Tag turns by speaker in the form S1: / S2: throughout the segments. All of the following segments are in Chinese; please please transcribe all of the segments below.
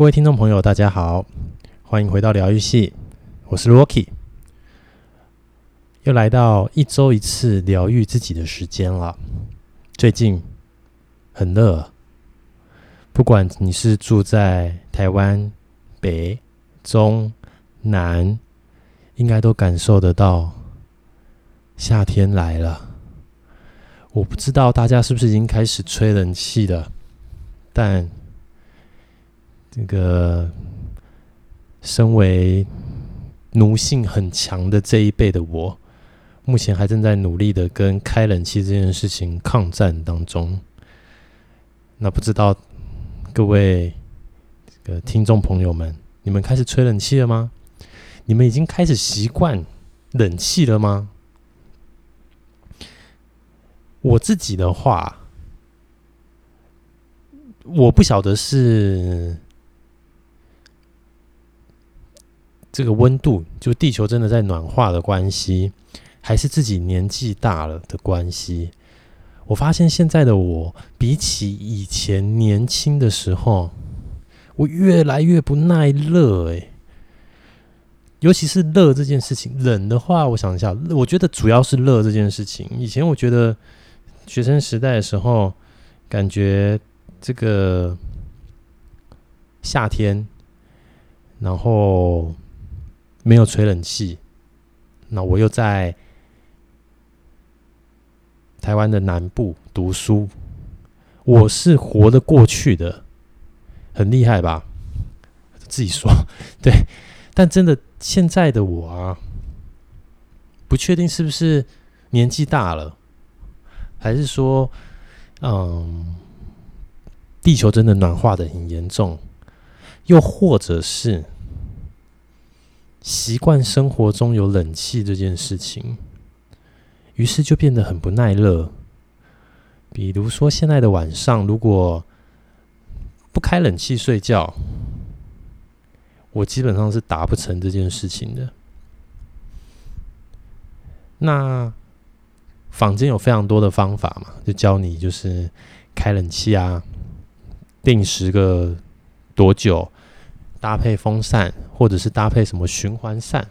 S1: 各位听众朋友，大家好，欢迎回到疗愈系，我是 Rocky，又来到一周一次疗愈自己的时间了。最近很热，不管你是住在台湾北、中、南，应该都感受得到夏天来了。我不知道大家是不是已经开始吹冷气了，但。这个身为奴性很强的这一辈的我，目前还正在努力的跟开冷气这件事情抗战当中。那不知道各位这个听众朋友们，你们开始吹冷气了吗？你们已经开始习惯冷气了吗？我自己的话，我不晓得是。这个温度，就地球真的在暖化的关系，还是自己年纪大了的关系？我发现现在的我，比起以前年轻的时候，我越来越不耐热。哎，尤其是热这件事情，冷的话，我想一下，我觉得主要是热这件事情。以前我觉得学生时代的时候，感觉这个夏天，然后。没有吹冷气，那我又在台湾的南部读书，我是活得过去的，很厉害吧？自己说 对，但真的现在的我啊，不确定是不是年纪大了，还是说，嗯，地球真的暖化的很严重，又或者是。习惯生活中有冷气这件事情，于是就变得很不耐热。比如说，现在的晚上如果不开冷气睡觉，我基本上是达不成这件事情的。那坊间有非常多的方法嘛，就教你就是开冷气啊，定时个多久。搭配风扇，或者是搭配什么循环扇，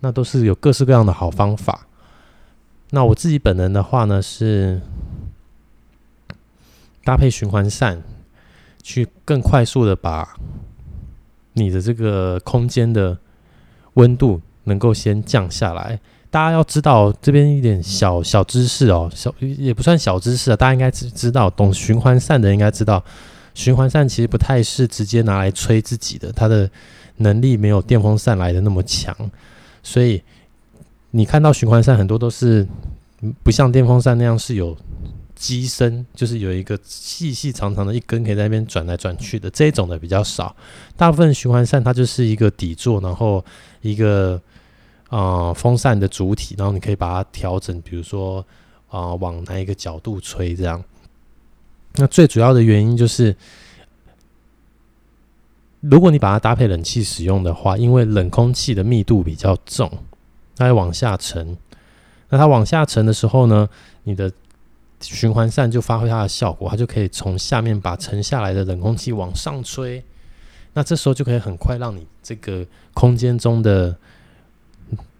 S1: 那都是有各式各样的好方法。那我自己本人的话呢，是搭配循环扇，去更快速的把你的这个空间的温度能够先降下来。大家要知道这边一点小小知识哦，小也不算小知识啊，大家应该知知道，懂循环扇的应该知道。循环扇其实不太是直接拿来吹自己的，它的能力没有电风扇来的那么强，所以你看到循环扇很多都是不像电风扇那样是有机身，就是有一个细细长长的一根可以在那边转来转去的，这种的比较少。大部分循环扇它就是一个底座，然后一个啊、呃、风扇的主体，然后你可以把它调整，比如说啊、往哪一个角度吹这样。那最主要的原因就是，如果你把它搭配冷气使用的话，因为冷空气的密度比较重，它会往下沉。那它往下沉的时候呢，你的循环扇就发挥它的效果，它就可以从下面把沉下来的冷空气往上吹。那这时候就可以很快让你这个空间中的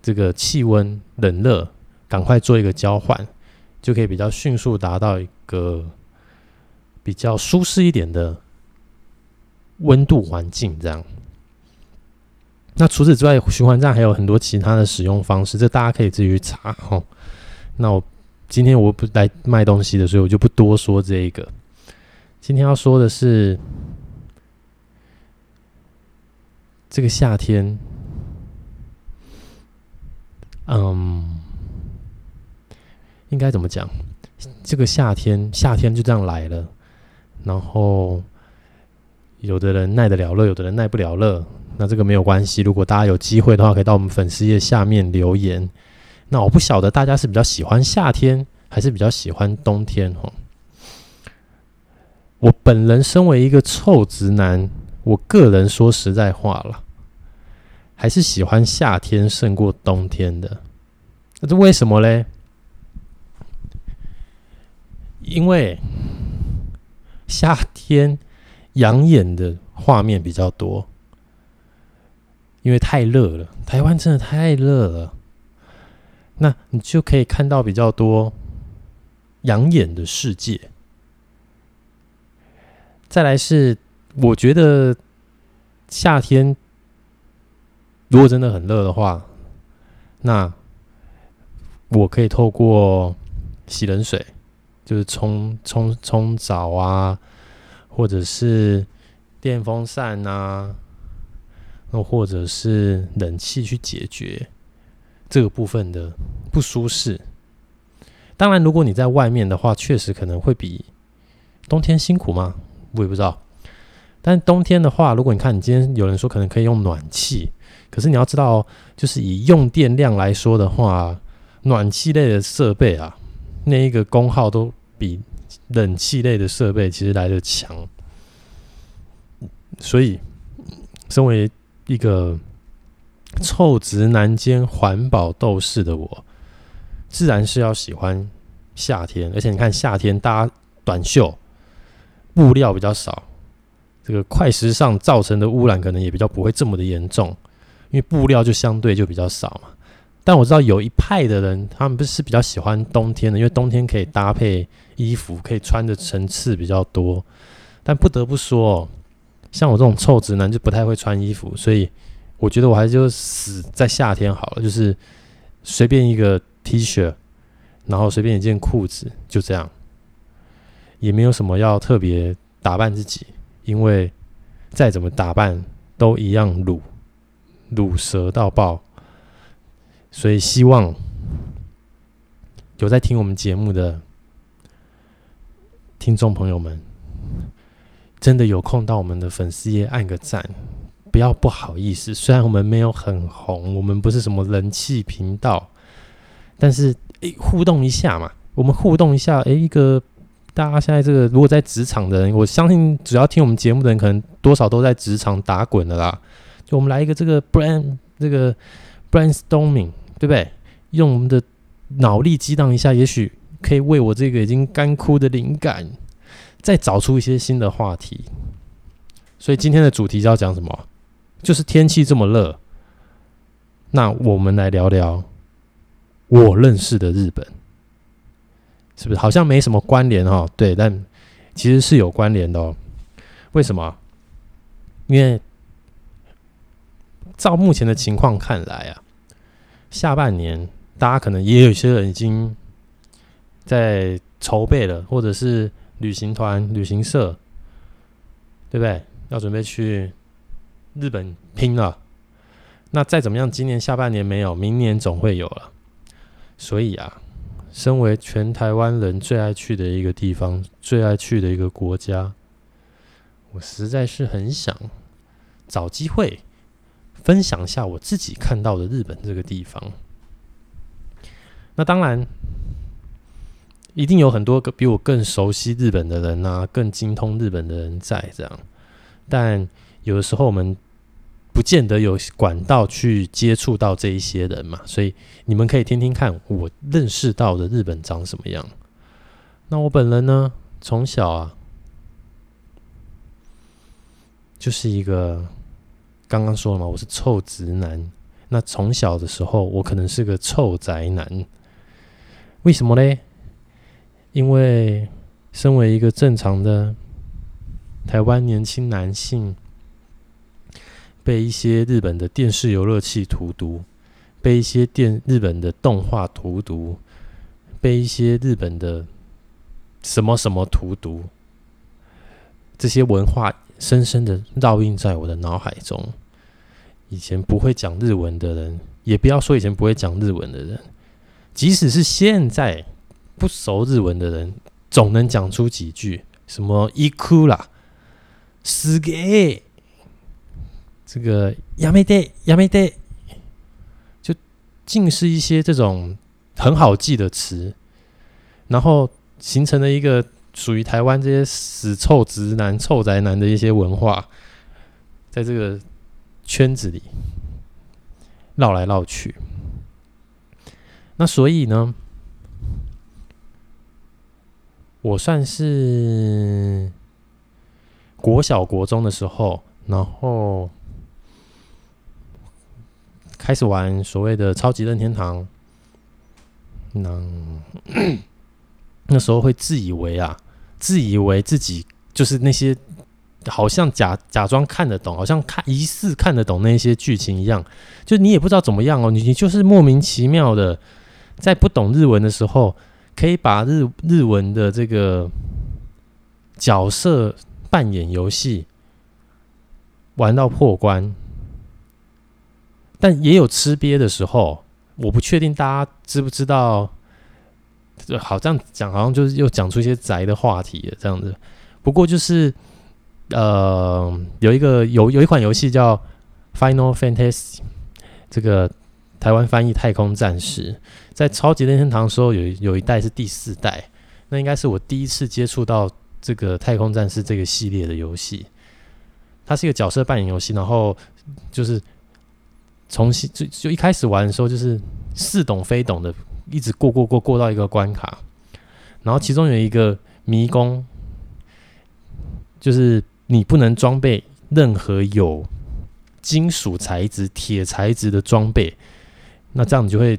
S1: 这个气温冷热赶快做一个交换，就可以比较迅速达到一个。比较舒适一点的温度环境，这样。那除此之外，循环站还有很多其他的使用方式，这大家可以自己去查哈。那我今天我不来卖东西的，所以我就不多说这一个。今天要说的是，这个夏天，嗯，应该怎么讲？这个夏天，夏天就这样来了。然后，有的人耐得了热，有的人耐不了热。那这个没有关系。如果大家有机会的话，可以到我们粉丝页下面留言。那我不晓得大家是比较喜欢夏天，还是比较喜欢冬天？哈，我本人身为一个臭直男，我个人说实在话了，还是喜欢夏天胜过冬天的。那这为什么嘞？因为。夏天养眼的画面比较多，因为太热了，台湾真的太热了。那你就可以看到比较多养眼的世界。再来是，我觉得夏天如果真的很热的话，那我可以透过洗冷水，就是冲冲冲澡啊，或者是电风扇啊，那或者是冷气去解决。这个部分的不舒适，当然，如果你在外面的话，确实可能会比冬天辛苦吗？我也不知道。但冬天的话，如果你看你今天有人说可能可以用暖气，可是你要知道，就是以用电量来说的话，暖气类的设备啊，那一个功耗都比冷气类的设备其实来得强。所以，身为一个。臭直男兼环保斗士的我，自然是要喜欢夏天。而且你看，夏天搭短袖，布料比较少，这个快时尚造成的污染可能也比较不会这么的严重，因为布料就相对就比较少嘛。但我知道有一派的人，他们不是比较喜欢冬天的，因为冬天可以搭配衣服，可以穿的层次比较多。但不得不说，像我这种臭直男就不太会穿衣服，所以。我觉得我还是就死在夏天好了，就是随便一个 T 恤，然后随便一件裤子，就这样，也没有什么要特别打扮自己，因为再怎么打扮都一样卤，卤蛇到爆。所以希望有在听我们节目的听众朋友们，真的有空到我们的粉丝页按个赞。不要不好意思，虽然我们没有很红，我们不是什么人气频道，但是诶、互动一下嘛，我们互动一下，诶、一个大家现在这个如果在职场的人，我相信只要听我们节目的人，可能多少都在职场打滚的啦。就我们来一个这个 brand 这个 brainstorming，对不对？用我们的脑力激荡一下，也许可以为我这个已经干枯的灵感，再找出一些新的话题。所以今天的主题要讲什么？就是天气这么热，那我们来聊聊我认识的日本，是不是好像没什么关联哦？对，但其实是有关联的哦。为什么？因为照目前的情况看来啊，下半年大家可能也有些人已经在筹备了，或者是旅行团、旅行社，对不对？要准备去。日本拼了，那再怎么样，今年下半年没有，明年总会有了。所以啊，身为全台湾人最爱去的一个地方，最爱去的一个国家，我实在是很想找机会分享一下我自己看到的日本这个地方。那当然，一定有很多个比我更熟悉日本的人啊，更精通日本的人在这样，但有的时候我们。不见得有管道去接触到这一些人嘛，所以你们可以听听看我认识到的日本长什么样。那我本人呢，从小啊，就是一个刚刚说了嘛，我是臭直男。那从小的时候，我可能是个臭宅男。为什么呢？因为身为一个正常的台湾年轻男性。被一些日本的电视游乐器荼毒，被一些电日本的动画荼毒，被一些日本的什么什么荼毒，这些文化深深的烙印在我的脑海中。以前不会讲日文的人，也不要说以前不会讲日文的人，即使是现在不熟日文的人，总能讲出几句什么伊库啦、すげー。这个やめてやめて，就尽是一些这种很好记的词，然后形成了一个 属于台湾这些死臭直男、臭宅男的一些文化，在这个圈子里绕来绕去。那所以呢，我算是国小国中的时候。然后开始玩所谓的超级任天堂。那 那时候会自以为啊，自以为自己就是那些好像假假装看得懂，好像看疑似看得懂那些剧情一样，就你也不知道怎么样哦，你你就是莫名其妙的在不懂日文的时候，可以把日日文的这个角色扮演游戏玩到破关，但也有吃瘪的时候。我不确定大家知不知道，好这样讲，好像就是又讲出一些宅的话题了，这样子。不过就是，呃，有一个有有一款游戏叫《Final Fantasy》，这个台湾翻译《太空战士》。在超级任天堂的时候有，有有一代是第四代，那应该是我第一次接触到这个《太空战士》这个系列的游戏。它是一个角色扮演游戏，然后就是。重新就就一开始玩的时候，就是似懂非懂的，一直过过过过到一个关卡，然后其中有一个迷宫，就是你不能装备任何有金属材质、铁材质的装备，那这样你就会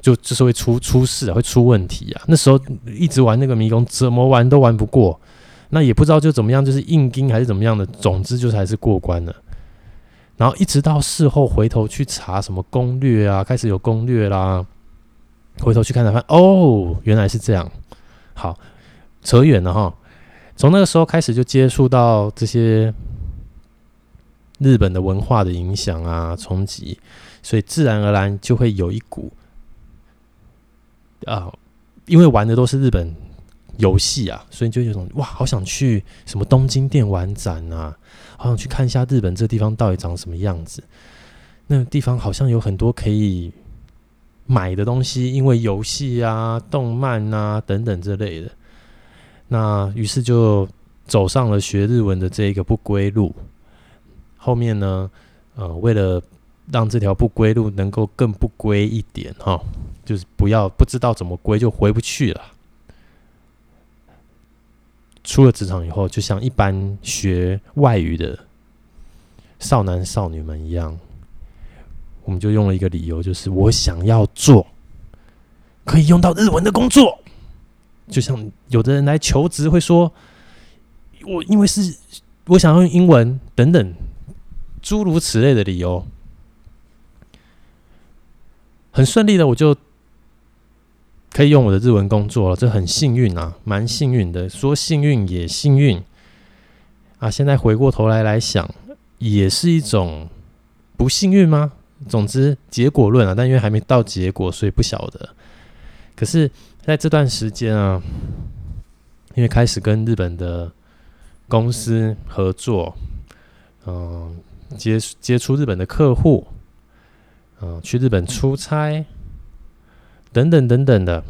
S1: 就就是会出出事啊，会出问题啊。那时候一直玩那个迷宫，怎么玩都玩不过，那也不知道就怎么样，就是硬钉还是怎么样的，总之就是还是过关了。然后一直到事后回头去查什么攻略啊，开始有攻略啦。回头去看才发现，哦，原来是这样。好，扯远了哈。从那个时候开始就接触到这些日本的文化的影响啊、冲击，所以自然而然就会有一股啊，因为玩的都是日本游戏啊，所以就有种哇，好想去什么东京电玩展啊。好想去看一下日本这地方到底长什么样子。那地方好像有很多可以买的东西，因为游戏啊、动漫啊等等之类的。那于是就走上了学日文的这一个不归路。后面呢，呃，为了让这条不归路能够更不归一点，哈，就是不要不知道怎么归就回不去了。出了职场以后，就像一般学外语的少男少女们一样，我们就用了一个理由，就是我想要做可以用到日文的工作。就像有的人来求职会说，我因为是我想要用英文等等诸如此类的理由，很顺利的我就。可以用我的日文工作了，这很幸运啊，蛮幸运的。说幸运也幸运啊。现在回过头来来想，也是一种不幸运吗？总之结果论啊，但因为还没到结果，所以不晓得。可是在这段时间啊，因为开始跟日本的公司合作，嗯，接接触日本的客户，嗯，去日本出差。等等等等的，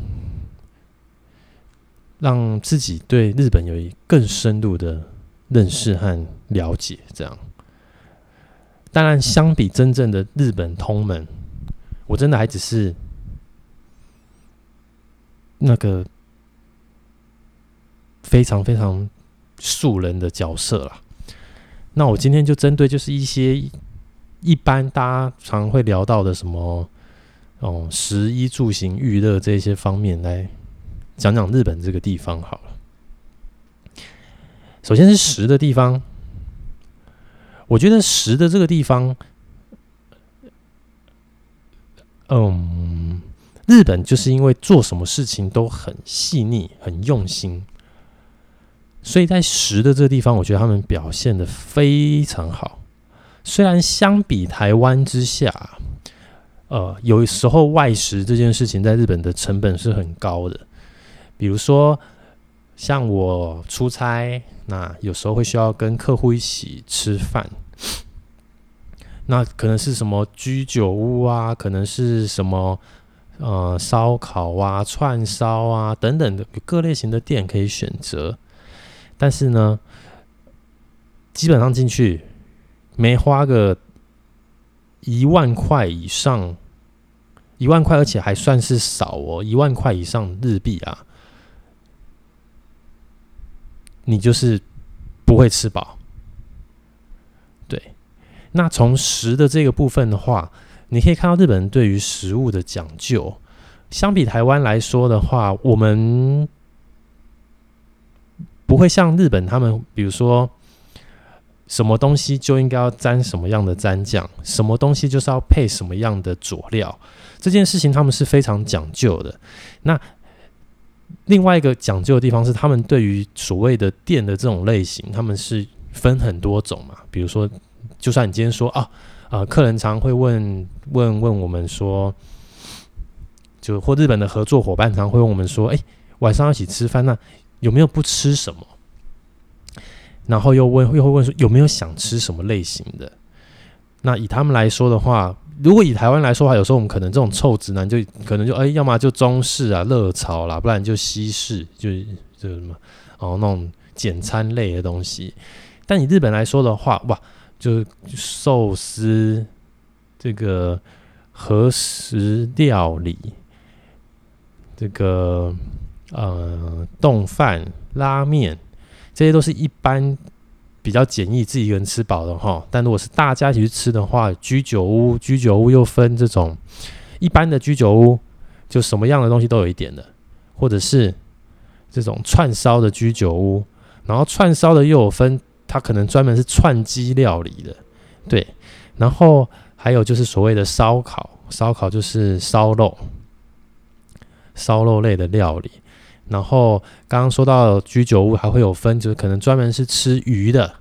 S1: 让自己对日本有一更深入的认识和了解。这样，当然，相比真正的日本通门，我真的还只是那个非常非常素人的角色啦。那我今天就针对就是一些一般大家常会聊到的什么。哦，食衣住行娱乐这些方面来讲讲日本这个地方好了。首先是食的地方，我觉得食的这个地方，嗯，日本就是因为做什么事情都很细腻、很用心，所以在食的这个地方，我觉得他们表现得非常好。虽然相比台湾之下。呃，有时候外食这件事情在日本的成本是很高的，比如说像我出差，那有时候会需要跟客户一起吃饭，那可能是什么居酒屋啊，可能是什么呃烧烤啊、串烧啊等等的各类型的店可以选择，但是呢，基本上进去没花个。一万块以上，一万块，而且还算是少哦。一万块以上日币啊，你就是不会吃饱。那从食的这个部分的话，你可以看到日本人对于食物的讲究，相比台湾来说的话，我们不会像日本他们，比如说什么东西就应该要沾什么样的蘸酱，什么东西就是要配什么样的佐料，这件事情他们是非常讲究的。那另外一个讲究的地方是，他们对于所谓的店的这种类型，他们是分很多种嘛，比如说。就算你今天说啊，呃，客人常会问问问我们说，就或日本的合作伙伴常会问我们说，哎，晚上要一起吃饭，那有没有不吃什么？然后又问又会问说有没有想吃什么类型的？那以他们来说的话，如果以台湾来说的话，有时候我们可能这种臭直男就可能就哎，要么就中式啊热炒啦，不然就西式，就就什么哦那种简餐类的东西。但以日本来说的话，哇！就是寿司，这个和食料理，这个呃冻饭、拉面，这些都是一般比较简易，自己一个人吃饱的哈。但如果是大家一起去吃的话，居酒屋，居酒屋又分这种一般的居酒屋，就什么样的东西都有一点的，或者是这种串烧的居酒屋，然后串烧的又有分。它可能专门是串鸡料理的，对，然后还有就是所谓的烧烤，烧烤就是烧肉，烧肉类的料理。然后刚刚说到居酒屋还会有分，就是可能专门是吃鱼的，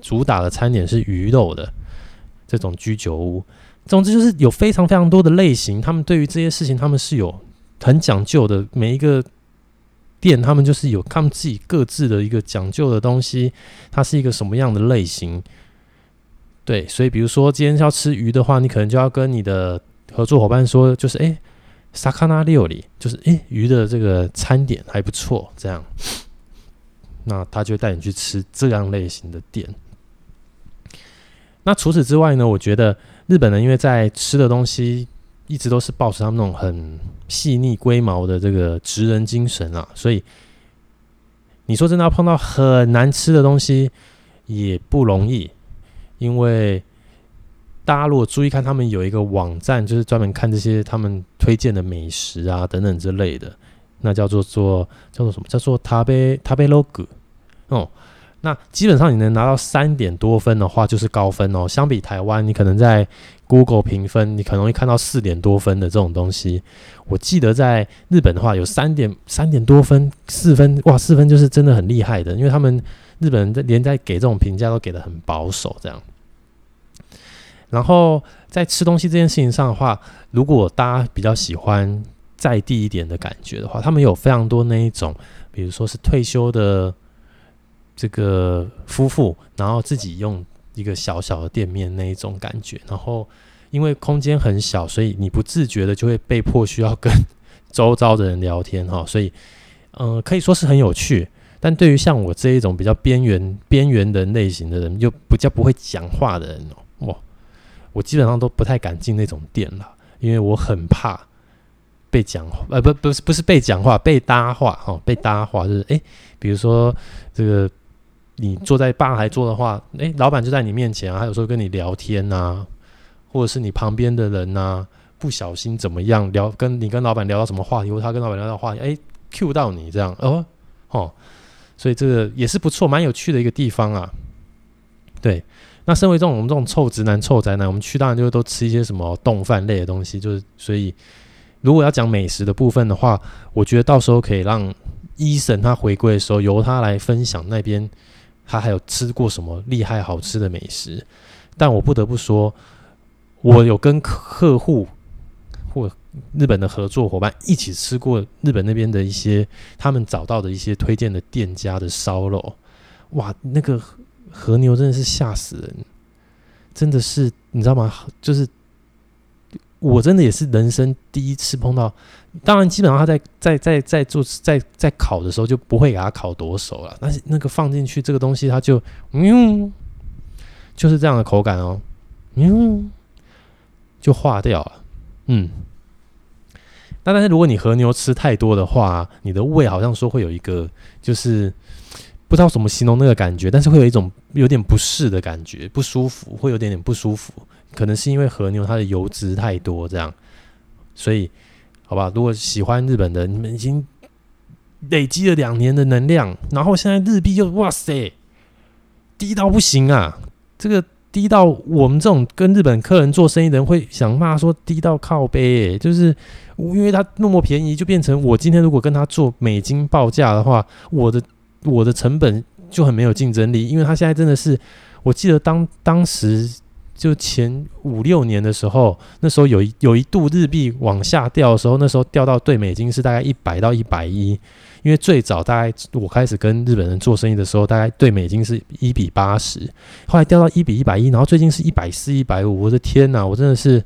S1: 主打的餐点是鱼肉的这种居酒屋。总之就是有非常非常多的类型，他们对于这些事情他们是有很讲究的，每一个。店他们就是有他们自己各自的一个讲究的东西，它是一个什么样的类型？对，所以比如说今天要吃鱼的话，你可能就要跟你的合作伙伴说，就是哎，萨卡纳料理，就是哎鱼的这个餐点还不错，这样，那他就带你去吃这样类型的店。那除此之外呢，我觉得日本人因为在吃的东西。一直都是保持他们那种很细腻龟毛的这个职人精神啊，所以你说真的要碰到很难吃的东西也不容易，因为大家如果注意看，他们有一个网站，就是专门看这些他们推荐的美食啊等等之类的，那叫做做叫做什么？叫做食べ食べログ哦。 那基本上你能拿到三点多分的话，就是高分哦。相比台湾，你可能在 Google 评分，你可能会看到四点多分的这种东西。我记得在日本的话，有三点三点多分，四分哇，四分就是真的很厉害的，因为他们日本人在连在给这种评价都给得很保守这样。然后在吃东西这件事情上的话，如果大家比较喜欢在地一点的感觉的话，他们有非常多那一种，比如说是退休的。这个夫妇，然后自己用一个小小的店面那一种感觉，然后因为空间很小，所以你不自觉的就会被迫需要跟 周遭的人聊天哈，所以嗯、可以说是很有趣。但对于像我这一种比较边缘边缘的类型的人，又比较不会讲话的人哦，哇，我基本上都不太敢进那种店了，因为我很怕被讲话，呃，不，不是，不是被讲话，被搭话哈，被搭话就是哎，比如说这个。你坐在吧台坐的话，诶，老板就在你面前啊，他有时候跟你聊天呐、或者是你旁边的人呐、不小心怎么样聊，跟你跟老板聊到什么话题，或他跟老板聊到话题，诶 cue 到你这样，哦，哦，所以这个也是不错，蛮有趣的一个地方啊。对，那身为这种我们这种臭直男、臭宅男，我们去当然就都吃一些什么冻饭类的东西，就是所以如果要讲美食的部分的话，我觉得到时候可以让伊森他回归的时候，由他来分享那边。他还有吃过什么厉害好吃的美食？但我不得不说，我有跟客户或日本的合作伙伴一起吃过日本那边的一些他们找到的一些推荐的店家的烧肉。哇，那个和牛真的是吓死人，真的是你知道吗？就是。我真的也是人生第一次碰到，当然基本上他在在在在做在在烤的时候就不会给它烤多熟了，但是那个放进去这个东西它就嗯，就是这样的口感哦，嗯，就化掉了，嗯。那但是如果你和牛吃太多的话，你的胃好像说会有一个就是不知道怎么形容那个感觉，但是会有一种有点不适的感觉，不舒服，会有点点不舒服。可能是因为和牛它的油脂太多，这样，所以好吧。如果喜欢日本的，你们已经累积了两年的能量，然后现在日币又哇塞低到不行啊！这个低到我们这种跟日本客人做生意的人会想骂说低到靠背，就是因为它那么便宜，就变成我今天如果跟他做美金报价的话，我的我的成本就很没有竞争力，因为他现在真的是，我记得当当时。就前五六年的时候，那时候有一有一度日币往下掉的时候，那时候掉到兑美金是大概一百到一百一，因为最早大概我开始跟日本人做生意的时候，大概兑美金是一比八十，后来掉到一比一百一，然后最近是一百四、一百五，我的天哪，我真的是，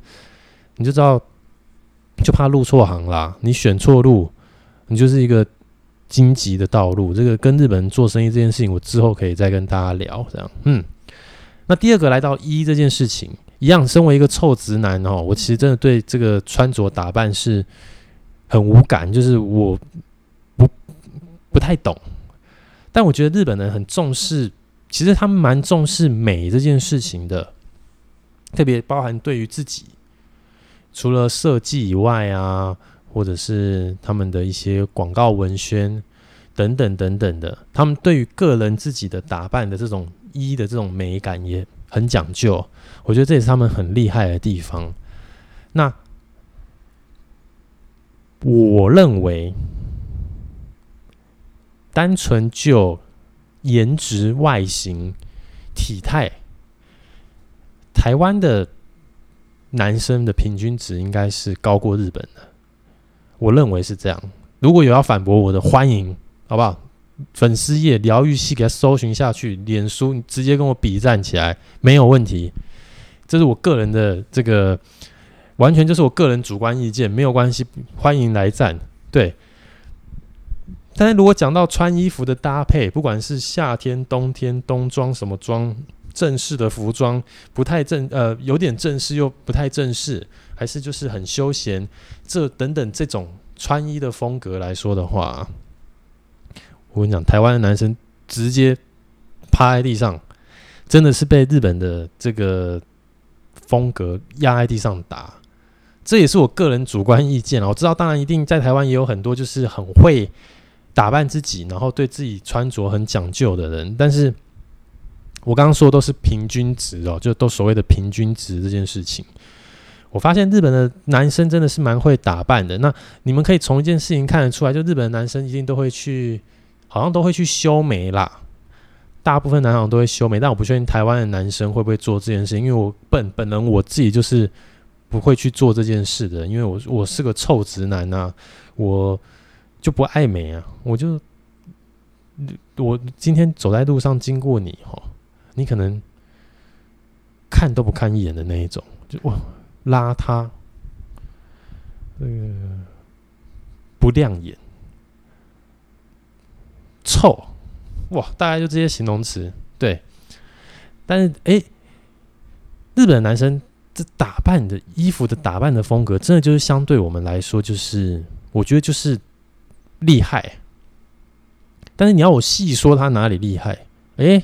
S1: 你就知道，就怕入错行啦，你选错路，你就是一个荆棘的道路。这个跟日本人做生意这件事情，我之后可以再跟大家聊，这样，嗯。那第二个来到一这件事情，一样，身为一个臭直男哦，我其实真的对这个穿着打扮是很无感，就是我不不太懂。但我觉得日本人很重视，其实他们蛮重视美这件事情的，特别包含对于自己，除了设计以外啊，或者是他们的一些广告文宣等等等等的，他们对于个人自己的打扮的这种。一的这种美感也很讲究，我觉得这也是他们很厉害的地方。那我认为，单纯就颜值、外形、体态，台湾的男生的平均值应该是高过日本的。我认为是这样。如果有要反驳我的，欢迎，好不好？粉丝页疗愈系给他搜寻下去，脸书你直接跟我比战起来没有问题，这是我个人的这个，完全就是我个人主观意见，没有关系，欢迎来战。对，但是如果讲到穿衣服的搭配，不管是夏天、冬天、冬装什么装，正式的服装不太正，呃，有点正式又不太正式，还是就是很休闲，这等等这种穿衣的风格来说的话。我跟你讲，台湾的男生直接趴在地上，真的是被日本的这个风格压在地上打。这也是我个人主观意见啊。我知道，当然一定在台湾也有很多就是很会打扮自己，然后对自己穿着很讲究的人。但是我刚刚说的都是平均值哦，就都所谓的平均值这件事情。我发现日本的男生真的是蛮会打扮的。那你们可以从一件事情看得出来，就日本的男生一定都会去。好像都会去修眉啦，大部分男生都会修眉，但我不确定台湾的男生会不会做这件事，因为我本本人我自己就是不会去做这件事的，因为我我是个臭直男啊，我就不爱美啊，我就我今天走在路上经过你哈，你可能看都不看一眼的那一种，就哇邋遢，那个不亮眼。臭，哇！大概就这些形容词，对。但是，哎、日本的男生这打扮的衣服的打扮的风格，真的就是相对我们来说，就是我觉得就是厉害。但是你要我细说他哪里厉害，哎、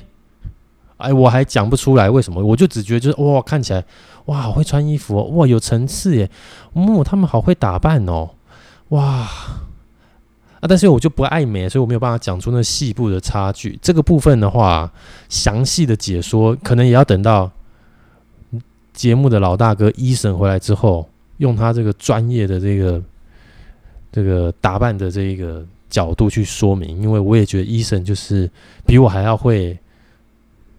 S1: 哎，我还讲不出来为什么。我就只觉得就是哇，看起来哇，好会穿衣服哦，哇，有层次耶，哦，他们好会打扮哦，哇。啊、但是我就不爱美，所以我没有办法讲出那细部的差距。这个部分的话，详细的解说可能也要等到节目的老大哥医生回来之后，用他这个专业的这个这个打扮的这一个角度去说明。因为我也觉得医生就是比我还要会，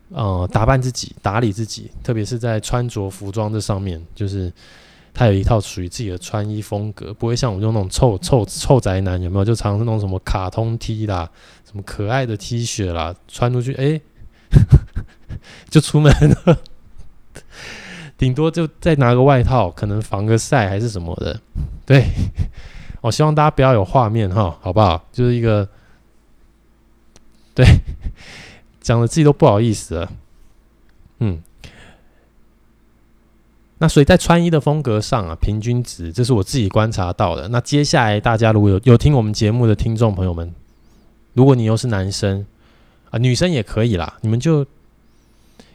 S1: 呃，打扮自己、打理自己，特别是在穿着服装这上面，就是。他有一套属于自己的穿衣风格，不会像我们这种那种臭臭臭宅男，有没有？就常常那种什么卡通 T 啦，什么可爱的 T 恤啦，穿出去哎、就出门了，顶多就再拿个外套，可能防个晒还是什么的。对，我希望大家不要有画面哈，好不好？就是一个，对，讲的自己都不好意思了，嗯。那所以在穿衣的风格上啊，平均值，这是我自己观察到的。那接下来大家如果有有听我们节目的听众朋友们，如果你又是男生，啊，女生也可以啦。你们就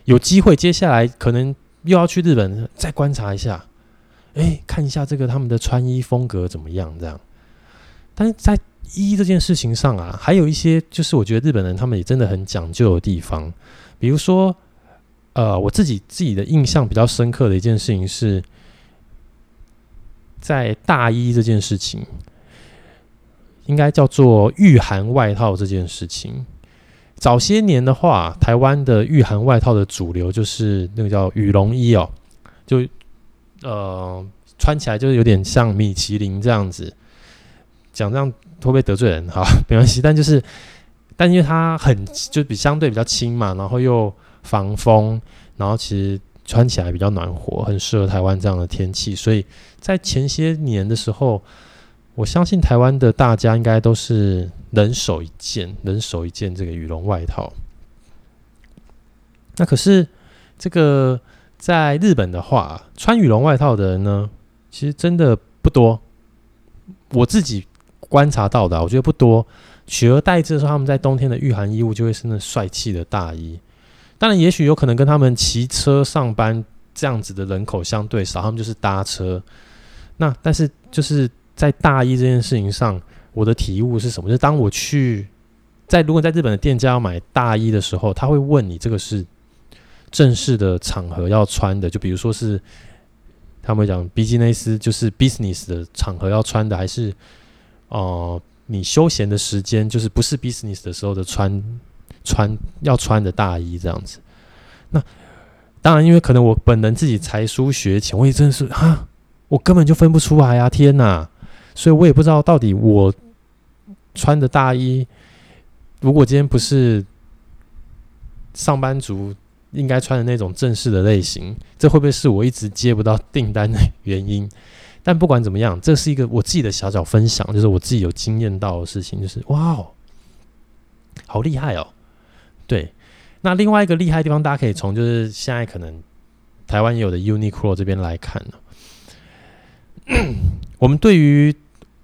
S1: 有机会，接下来可能又要去日本，再观察一下，哎、看一下这个他们的穿衣风格怎么样？这样。但是在衣这件事情上啊，还有一些就是我觉得日本人他们也真的很讲究的地方，比如说，呃，我自己自己的印象比较深刻的一件事情是，在大衣这件事情。应该叫做御寒外套这件事情。早些年的话，台湾的御寒外套的主流就是那个叫羽绒衣哦，就呃穿起来就是有点像米其林这样子。讲这样会不会得罪人？哈，没关系。但就是，但因为它很就比相对比较轻嘛，然后又防风，然后其实穿起来比较暖和，很适合台湾这样的天气。所以在前些年的时候。我相信台湾的大家应该都是人手一件，人手一件这个羽绒外套。那可是这个在日本的话，穿羽绒外套的人呢，其实真的不多。我自己观察到的，我觉得不多。取而代之的时候，他们在冬天的御寒衣物就会是那帅气的大衣。当然，也许有可能跟他们骑车上班这样子的人口相对少，他们就是搭车。那但是就是。在大衣这件事情上，我的体悟是什么？就是当我去在如果在日本的店家要买大衣的时候，他会问你这个是正式的场合要穿的，就比如说是他们会讲比基尼斯，就是 business 的场合要穿的，还是哦、你休闲的时间，就是不是 business 的时候的穿穿要穿的大衣这样子。那当然，因为可能我本人自己才疏学浅，我也真的是哈，我根本就分不出来啊！天哪！所以我也不知道到底我穿的大衣，如果今天不是上班族应该穿的那种正式的类型，这会不会是我一直接不到订单的原因？但不管怎么样，这是一个我自己的小小分享，就是我自己有经验到的事情，就是哇哦，好厉害哦！对，那另外一个厉害的地方，大家可以从就是现在可能台湾有的 Uniqlo 这边来看呢。我们对于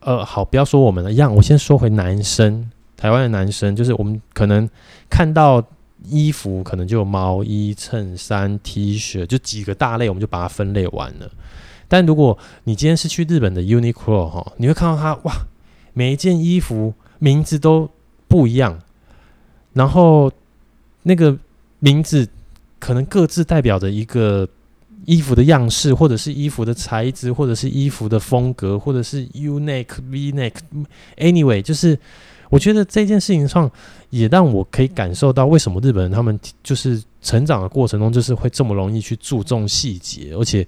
S1: 呃，好，不要说我们了，一样。我先说回男生，台湾的男生，就是我们可能看到衣服，可能就有毛衣、衬衫、T 恤，就几个大类，我们就把它分类完了。但如果你今天是去日本的 Uniqlo 哈，你会看到它哇，每一件衣服名字都不一样，然后那个名字可能各自代表着一个。衣服的样式，或者是衣服的材质，或者是衣服的风格，或者是 U neck、V neck，anyway，就是我觉得这件事情上也让我可以感受到为什么日本人他们就是成长的过程中就是会这么容易去注重细节，而且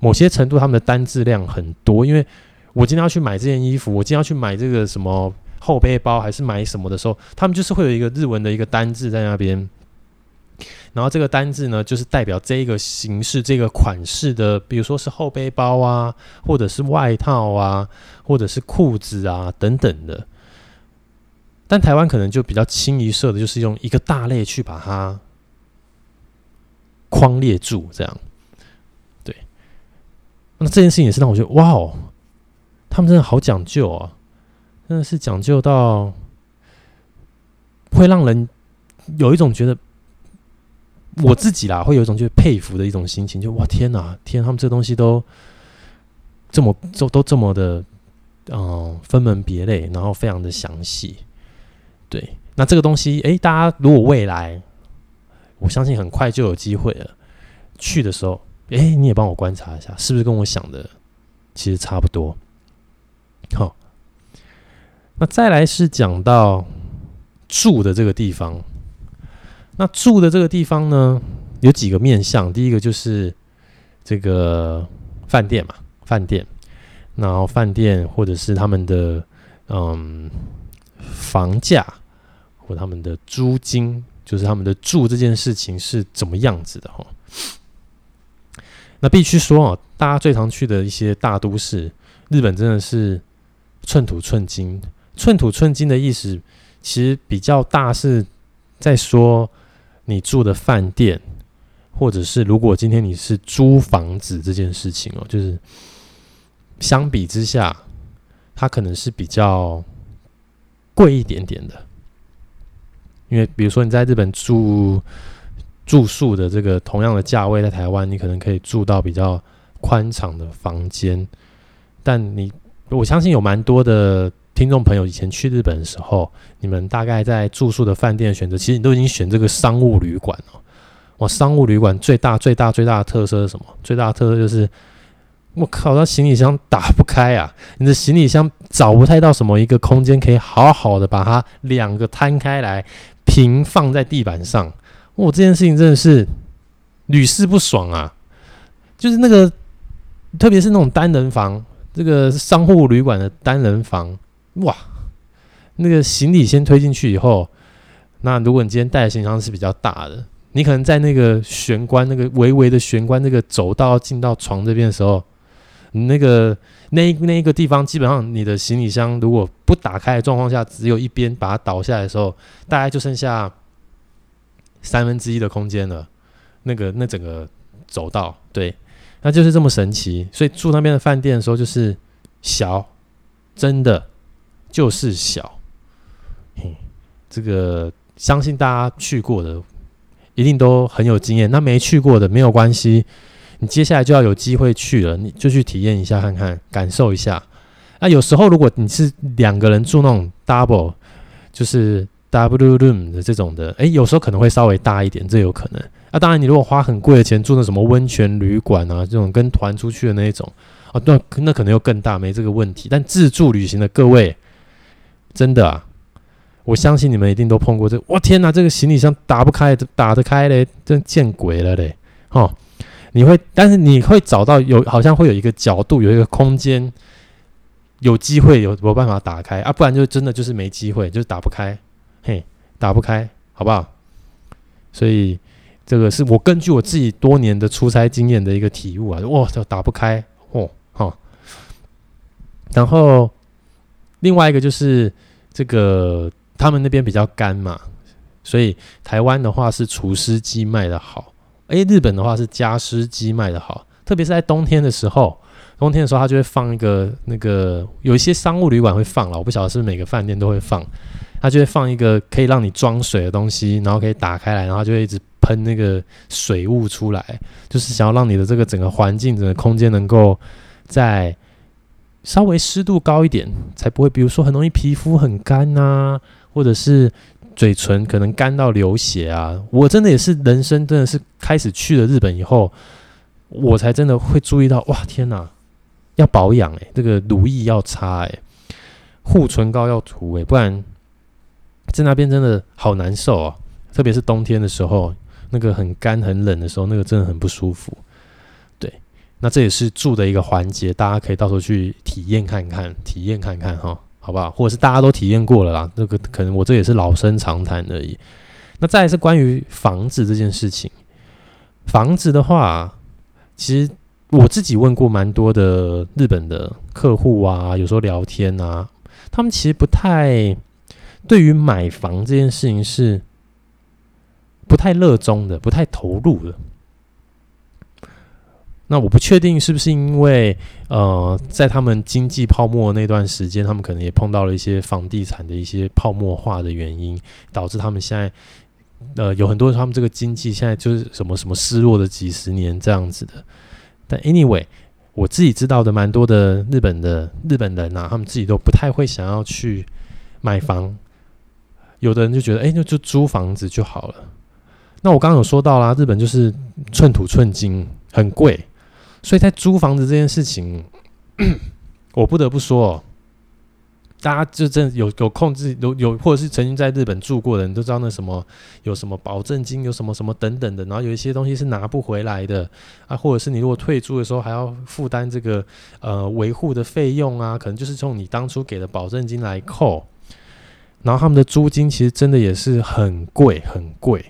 S1: 某些程度他们的单字量很多。因为我今天要去买这件衣服，我今天要去买这个什么后背包，还是买什么的时候，他们就是会有一个日文的一个单字在那边。然后这个单字呢，就是代表这个形式、这个款式的，比如说是后背包啊，或者是外套啊，或者是裤子啊等等的。但台湾可能就比较清一色的，就是用一个大类去把它框列住，这样。对。那这件事情也是让我觉得，哇哦，他们真的好讲究啊，真的是讲究到会让人有一种觉得。我自己啦，会有一种就是佩服的一种心情，就哇天哪，天，他们这东西都这么都都这么的，嗯、分门别类，然后非常的详细。对，那这个东西，哎，大家如果未来，我相信很快就有机会了，去的时候，哎，你也帮我观察一下，是不是跟我想的其实差不多？好，那再来是讲到住的这个地方。那住的这个地方呢，有几个面向。第一个就是这个饭店嘛，饭店，然后饭店或者是他们的嗯房价或他们的租金，就是他们的住这件事情是怎么样子的哈。那必须说啊，大家最常去的一些大都市，日本真的是寸土寸金。寸土寸金的意思，其实比较大是在说。你住的饭店，或者是如果今天你是租房子这件事情哦，就是相比之下，它可能是比较贵一点点的。因为比如说你在日本住住宿的这个同样的价位，在台湾你可能可以住到比较宽敞的房间，但你我相信有蛮多的听众朋友以前去日本的时候，你们大概在住宿的饭店选择，其实你都已经选这个商务旅馆了。哇，商务旅馆最大最大最大的特色是什么？最大的特色就是，我靠，那行李箱打不开啊！你的行李箱找不太到什么一个空间，可以好好的把它两个摊开来平放在地板上。我这件事情真的是屡试不爽啊！就是那个，特别是那种单人房，这个商务旅馆的单人房，哇，那个行李先推进去以后，那如果你今天带的行李箱是比较大的。你可能在那个玄关，那个微微的玄关，那个走道进到床这边的时候，你那个那那一个地方，基本上你的行李箱如果不打开的状况下，只有一边把它倒下来的时候，大概就剩下三分之一的空间了。那个那整个走道，对，那就是这么神奇。所以住那边的饭店的时候，就是小，真的就是小。嘿，这个相信大家去过的。一定都很有经验。那没去过的没有关系，你接下来就要有机会去了，你就去体验一下看看，感受一下。那有时候如果你是两个人住那种 double，就是 double room 的这种的，诶，有时候可能会稍微大一点，这有可能。那当然，你如果花很贵的钱住那什么温泉旅馆啊，这种跟团出去的那一种，哦，那那可能又更大，没这个问题。但自助旅行的各位，真的啊。我相信你们一定都碰过这，我天哪，这个行李箱打不开，打得开嘞，真见鬼了嘞！哦，你会，但是你会找到有，好像会有一个角度，有一个空间，有机会有有办法打开啊，不然就真的就是没机会，就是打不开，嘿，打不开，好不好？所以这个是我根据我自己多年的出差经验的一个体悟啊，哇，就打不开，哦，好、哦，然后另外一个就是这个。他们那边比较干嘛，所以台湾的话是除湿机卖的好，诶，日本的话是加湿机卖的好，特别是在冬天的时候，冬天的时候它就会放一个那个，有一些商务旅馆会放了，我不晓得是不是每个饭店都会放，它就会放一个可以让你装水的东西，然后可以打开来，然后就会一直喷那个水雾出来，就是想要让你的这个整个环境、整个空间能够在稍微湿度高一点，才不会，比如说很容易皮肤很干呐、或者是嘴唇可能干到流血啊！我真的也是人生真的是开始去了日本以后，我才真的会注意到哇天哪，要保养诶，这个乳液要擦诶，护唇膏要涂诶，不然在那边真的好难受啊！特别是冬天的时候，那个很干很冷的时候，那个真的很不舒服。那这也是住的一个环节，大家可以到时候去体验看看，体验看看哈。好不好？或者是大家都体验过了啦，这个可能我这也是老生常谈而已。那再来是关于房子这件事情，房子的话，其实我自己问过蛮多的日本的客户啊，有时候聊天啊，他们其实不太对于买房这件事情是不太热衷的，不太投入的。那我不确定是不是因为，呃，在他们经济泡沫那段时间，他们可能也碰到了一些房地产的一些泡沫化的原因，导致他们现在，呃，有很多他们这个经济现在就是什么什么失落的几十年这样子的。但 anyway，我自己知道的蛮多的日本的日本人啊，他们自己都不太会想要去买房，有的人就觉得，哎，那就租房子就好了。那我刚刚有说到啦，日本就是寸土寸金，很贵。所以在租房子这件事情，我不得不说，大家就真有有控制有有，或者是曾经在日本住过的人都知道那什么有什么保证金，有什么什么等等的，然后有一些东西是拿不回来的啊，或者是你如果退租的时候还要负担这个呃维护的费用啊，可能就是从你当初给的保证金来扣，然后他们的租金其实真的也是很贵很贵。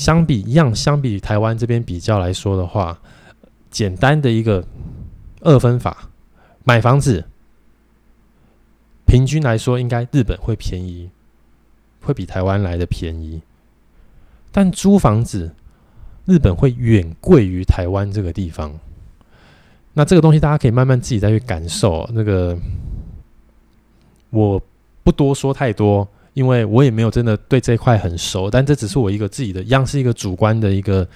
S1: 相比一样，相比台湾这边比较来说的话，简单的一个二分法，买房子平均来说，应该日本会便宜，会比台湾来的便宜。但租房子，日本会远贵于台湾这个地方。那这个东西大家可以慢慢自己再去感受。那个我不多说太多，因为我也没有真的对这一块很熟，但这只是我一个自己的，一样是一个主观的一个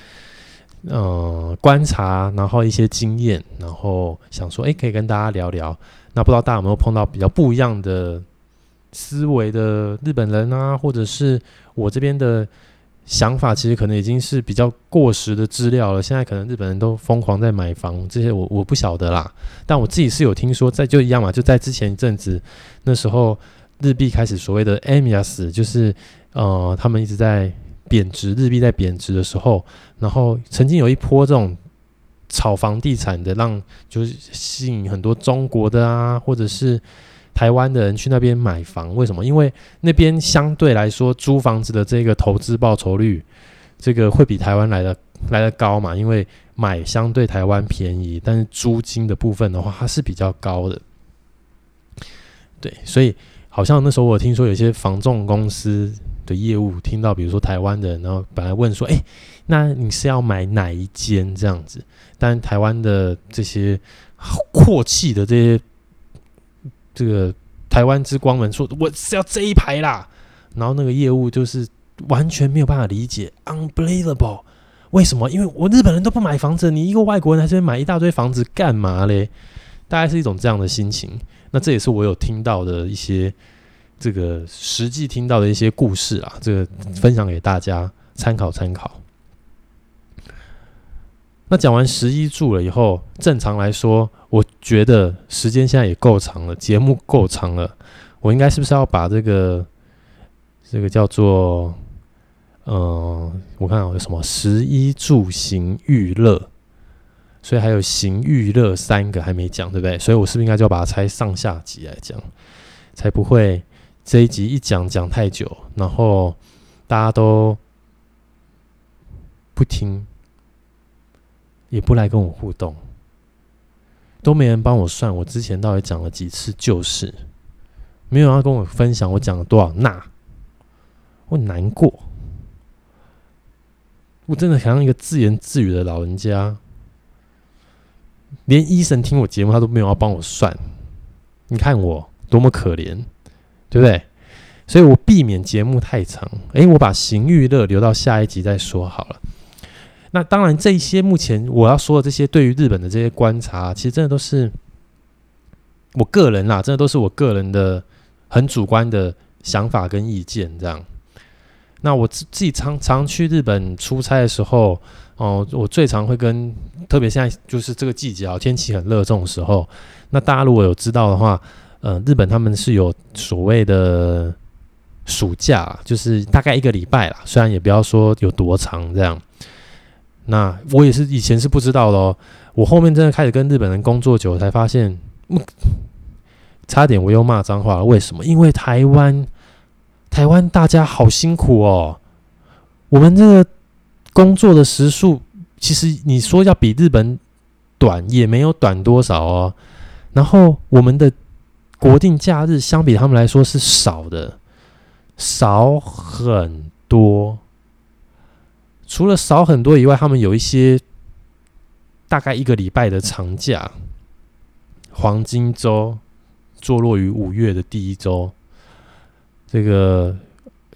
S1: 呃观察，然后一些经验，然后想说，哎，可以跟大家聊聊。那不知道大家有没有碰到比较不一样的思维的日本人啊，或者是我这边的想法，其实可能已经是比较过时的资料了。现在可能日本人都疯狂在买房，这些我我不晓得啦。但我自己是有听说，在就一样嘛，就在之前一阵子，那时候日币开始所谓的 emias 就是呃，他们一直在贬值，日币在贬值的时候，然后曾经有一波这种。炒房地产的，让就是吸引很多中国的啊，或者是台湾的人去那边买房。为什么？因为那边相对来说租房子的这个投资报酬率，这个会比台湾来的来的高嘛。因为买相对台湾便宜，但是租金的部分的话，它是比较高的。对，所以好像那时候我听说有些房仲公司的业务，听到比如说台湾的，然后本来问说，哎。那你是要买哪一间这样子？但台湾的这些阔气的这些这个台湾之光们说，我是要这一排啦。然后那个业务就是完全没有办法理解，unbelievable，为什么？因为我日本人都不买房子，你一个外国人还是买一大堆房子干嘛嘞？大概是一种这样的心情。那这也是我有听到的一些这个实际听到的一些故事啊，这个分享给大家参考参考。那讲完十一柱了以后，正常来说，我觉得时间现在也够长了，节目够长了，我应该是不是要把这个这个叫做，呃，我看有什么十一柱行娱乐，所以还有行娱乐三个还没讲，对不对？所以我是不是应该就要把它拆上下集来讲，才不会这一集一讲讲太久，然后大家都不听。也不来跟我互动，都没人帮我算我之前到底讲了几次旧事，没有人要跟我分享我讲了多少那，我难过，我真的很像一个自言自语的老人家，连医生听我节目他都没有要帮我算，你看我多么可怜，对不对？所以我避免节目太长，诶，我把行育乐留到下一集再说好了。那当然，这些目前我要说的这些，对于日本的这些观察，其实真的都是我个人啦，真的都是我个人的很主观的想法跟意见这样。那我自己常常去日本出差的时候，哦，我最常会跟，特别现在就是这个季节啊，天气很热这种时候，那大家如果有知道的话，呃，日本他们是有所谓的暑假，就是大概一个礼拜啦，虽然也不要说有多长这样。那我也是以前是不知道的哦，我后面真的开始跟日本人工作久，才发现，嗯，差点我又骂脏话了。为什么？因为台湾，台湾大家好辛苦哦。我们这个工作的时数，其实你说要比日本短，也没有短多少哦。然后我们的国定假日相比他们来说是少的，少很多。除了少很多以外，他们有一些大概一个礼拜的长假，黄金周坐落于五月的第一周，这个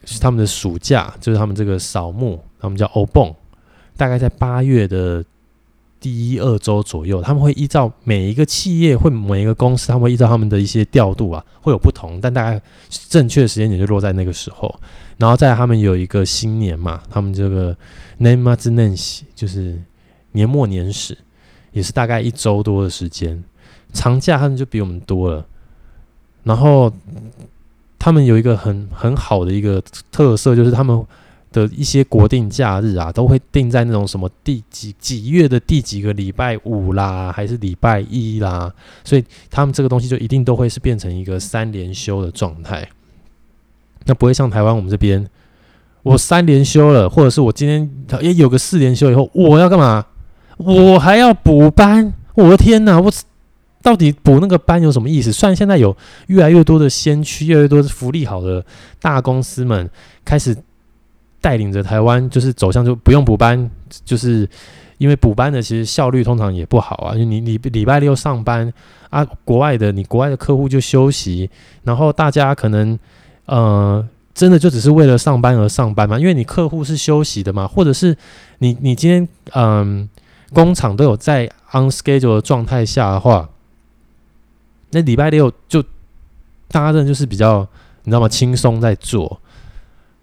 S1: 是他们的暑假，就是他们这个扫墓，他们叫欧蹦，大概在八月的第一二周左右，他们会依照每一个企业或每一个公司，他们会依照他们的一些调度啊，会有不同，但大概正确的时间点就落在那个时候。然后再来他们有一个新年嘛，他们这个年末年始就是年末年始，也是大概一周多的时间，长假他们就比我们多了。然后他们有一个很很好的一个特色，就是他们的一些国定假日啊，都会定在那种什么第几几月的第几个礼拜五啦，还是礼拜一啦，所以他们这个东西就一定都会是变成一个三连休的状态。那不会像台湾我们这边，我三连休了，或者是我今天也有个四连休以后，我要干嘛？我还要补班？我的天哪！我到底补那个班有什么意思？虽然现在有越来越多的先驱，越来越多的福利好的大公司们开始带领着台湾，就是走向就不用补班，就是因为补班的其实效率通常也不好啊。你你礼拜六上班啊，国外的你国外的客户就休息，然后大家可能。呃，真的就只是为了上班而上班吗？因为你客户是休息的嘛，或者是你你今天嗯工厂都有在 on schedule 的状态下的话，那礼拜六就大家真的就是比较你知道吗？轻松在做。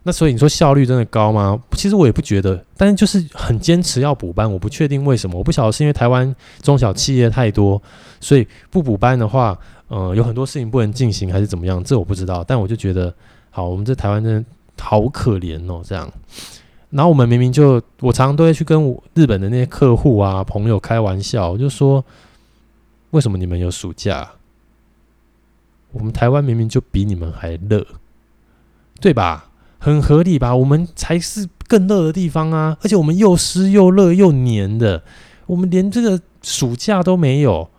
S1: 那所以你说效率真的高吗？其实我也不觉得，但是就是很坚持要补班。我不确定为什么，我不晓得是因为台湾中小企业太多，所以不补班的话，呃，有很多事情不能进行，还是怎么样？这我不知道。但我就觉得，好，我们这台湾真的好可怜哦，这样。然后我们明明就，我常常都会去跟日本的那些客户啊、朋友开玩笑，我就说，为什么你们有暑假？我们台湾明明就比你们还热，对吧？很合理吧？我们才是更热的地方啊！而且我们又湿又热又黏的，我们连这个暑假都没有。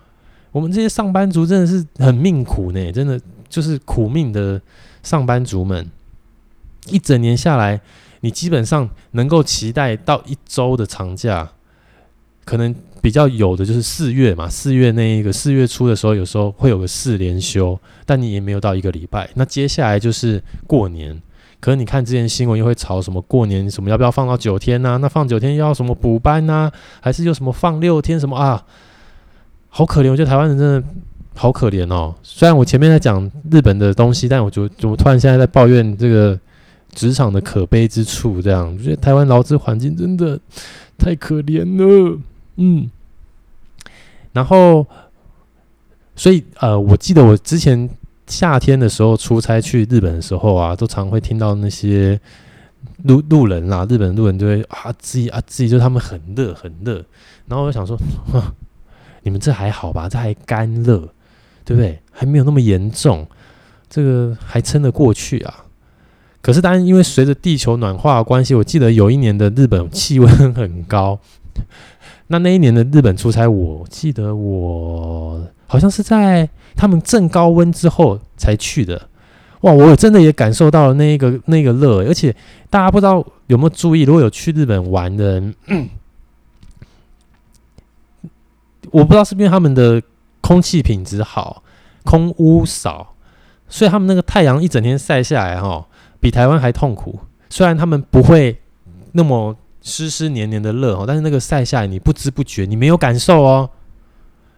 S1: 我们这些上班族真的是很命苦呢，真的就是苦命的上班族们。一整年下来，你基本上能够期待到一周的长假，可能比较有的就是四月嘛。四月那一个四月初的时候，有时候会有个四连休，但你也没有到一个礼拜。那接下来就是过年。可是你看之前新闻又会吵什么过年什么要不要放到九天呐？那放九天要什么补班呐？还是有什么放六天什么啊？好可怜，我觉得台湾人真的好可怜哦。虽然我前面在讲日本的东西，但我就怎么突然现在在抱怨这个职场的可悲之处？这样，我觉得台湾劳资环境真的太可怜了。嗯，然后，所以呃，我记得我之前。夏天的时候出差去日本的时候啊，都常会听到那些路路人啦，日本路人就会啊自己啊自己，就他们很热很热，然后我就想说，你们这还好吧？这还干热，对不对？还没有那么严重，这个还撑得过去啊。可是当然，因为随着地球暖化的关系，我记得有一年的日本气温很高。那那一年的日本出差，我记得我好像是在。他们正高温之后才去的，哇！我真的也感受到了那个那个热，而且大家不知道有没有注意，如果有去日本玩的人，我不知道是不是他们的空气品质好，空污少，所以他们那个太阳一整天晒下来，哈，比台湾还痛苦。虽然他们不会那么湿湿黏黏的热哦，但是那个晒下来，你不知不觉，你没有感受哦。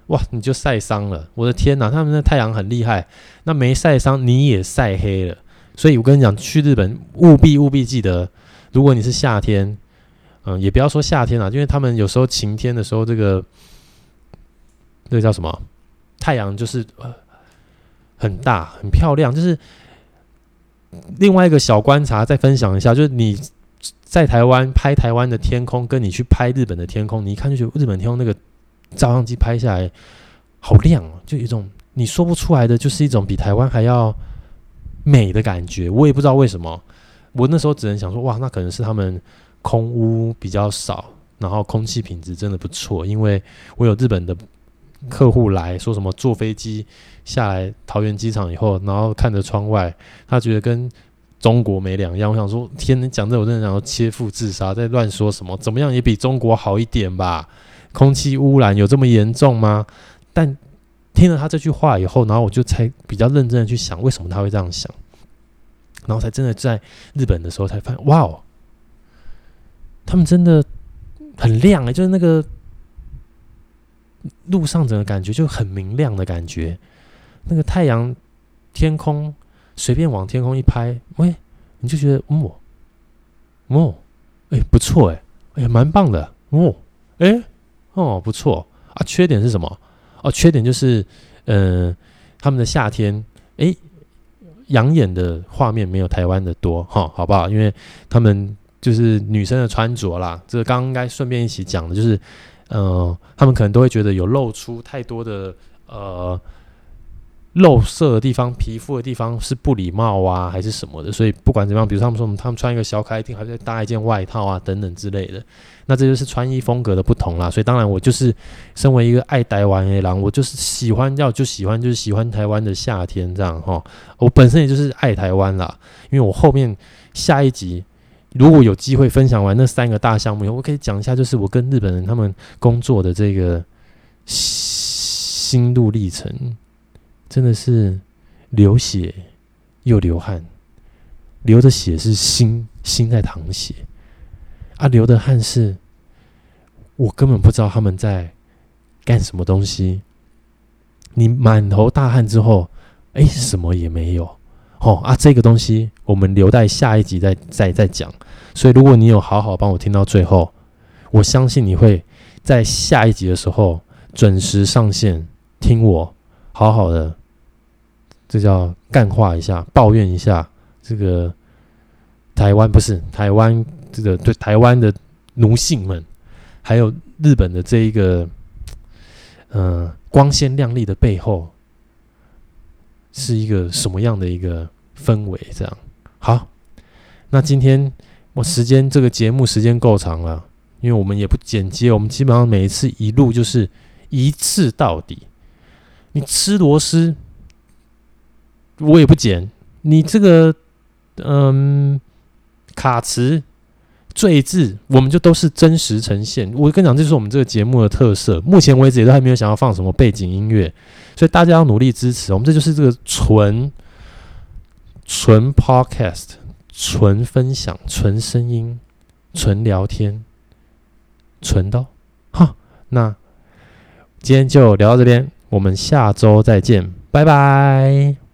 S1: 哇，你就晒伤了！我的天哪，他们的太阳很厉害，那没晒伤你也晒黑了。所以我跟你讲，去日本务必务必记得，如果你是夏天，嗯，也不要说夏天啊，因为他们有时候晴天的时候，这个这个叫什么？太阳就是呃很大很漂亮。就是另外一个小观察，再分享一下，就是你在台湾拍台湾的天空，跟你去拍日本的天空，你一看就觉得日本天空那个。照相机拍下来，好亮哦，就有一种你说不出来的，就是一种比台湾还要美的感觉。我也不知道为什么，我那时候只能想说，哇，那可能是他们空污比较少，然后空气品质真的不错。因为我有日本的客户来说，什么坐飞机下来桃园机场以后，然后看着窗外，他觉得跟中国没两样。我想说，天，你讲这，我真的想要切腹自杀，在乱说什么？怎么样也比中国好一点吧。空气污染有这么严重吗？但听了他这句话以后，然后我就才比较认真的去想，为什么他会这样想，然后才真的在日本的时候才发现，哇哦，他们真的很亮哎，就是那个路上整个感觉就很明亮的感觉，那个太阳天空随便往天空一拍，喂，你就觉得哦哦，哎不错哎，哎蛮棒的哦，哎。哦，不错啊。缺点是什么？哦，缺点就是，嗯、他们的夏天，诶，养眼的画面没有台湾的多，哈、好不好？因为他们就是女生的穿着啦，这个刚刚应该顺便一起讲的，就是，嗯、他们可能都会觉得有露出太多的，呃。露色的地方、皮肤的地方是不礼貌啊，还是什么的？所以不管怎么样，比如他们说他们穿一个小开，厅还是搭一件外套啊，等等之类的。那这就是穿衣风格的不同啦。所以当然，我就是身为一个爱台湾的人，我就是喜欢要就喜欢就是喜欢台湾的夏天这样哈。我本身也就是爱台湾啦，因为我后面下一集如果有机会分享完那三个大项目以后，我可以讲一下，就是我跟日本人他们工作的这个心路历程。真的是流血又流汗，流的血是心心在淌血，啊，流的汗是，我根本不知道他们在干什么东西。你满头大汗之后，哎，什么也没有。哦啊，这个东西我们留待下一集再再再讲。所以，如果你有好好帮我听到最后，我相信你会在下一集的时候准时上线听我好好的，这叫干化一下，抱怨一下这个台湾不是台湾这个对台湾的奴性们，还有日本的这一个，嗯、光鲜亮丽的背后。是一个什么样的一个氛围？这样好，那今天我时间这个节目时间够长了，因为我们也不剪接，我们基本上每一次一录就是一次到底。你吃螺丝，我也不剪。你这个嗯卡词。赘字，我们就都是真实呈现。我跟你讲，这是我们这个节目的特色。目前为止，也都还没有想要放什么背景音乐，所以大家要努力支持。我们这就是这个纯纯 podcast、纯分享、纯声音、纯聊天、纯到哈。那今天就聊到这边，我们下周再见，拜拜。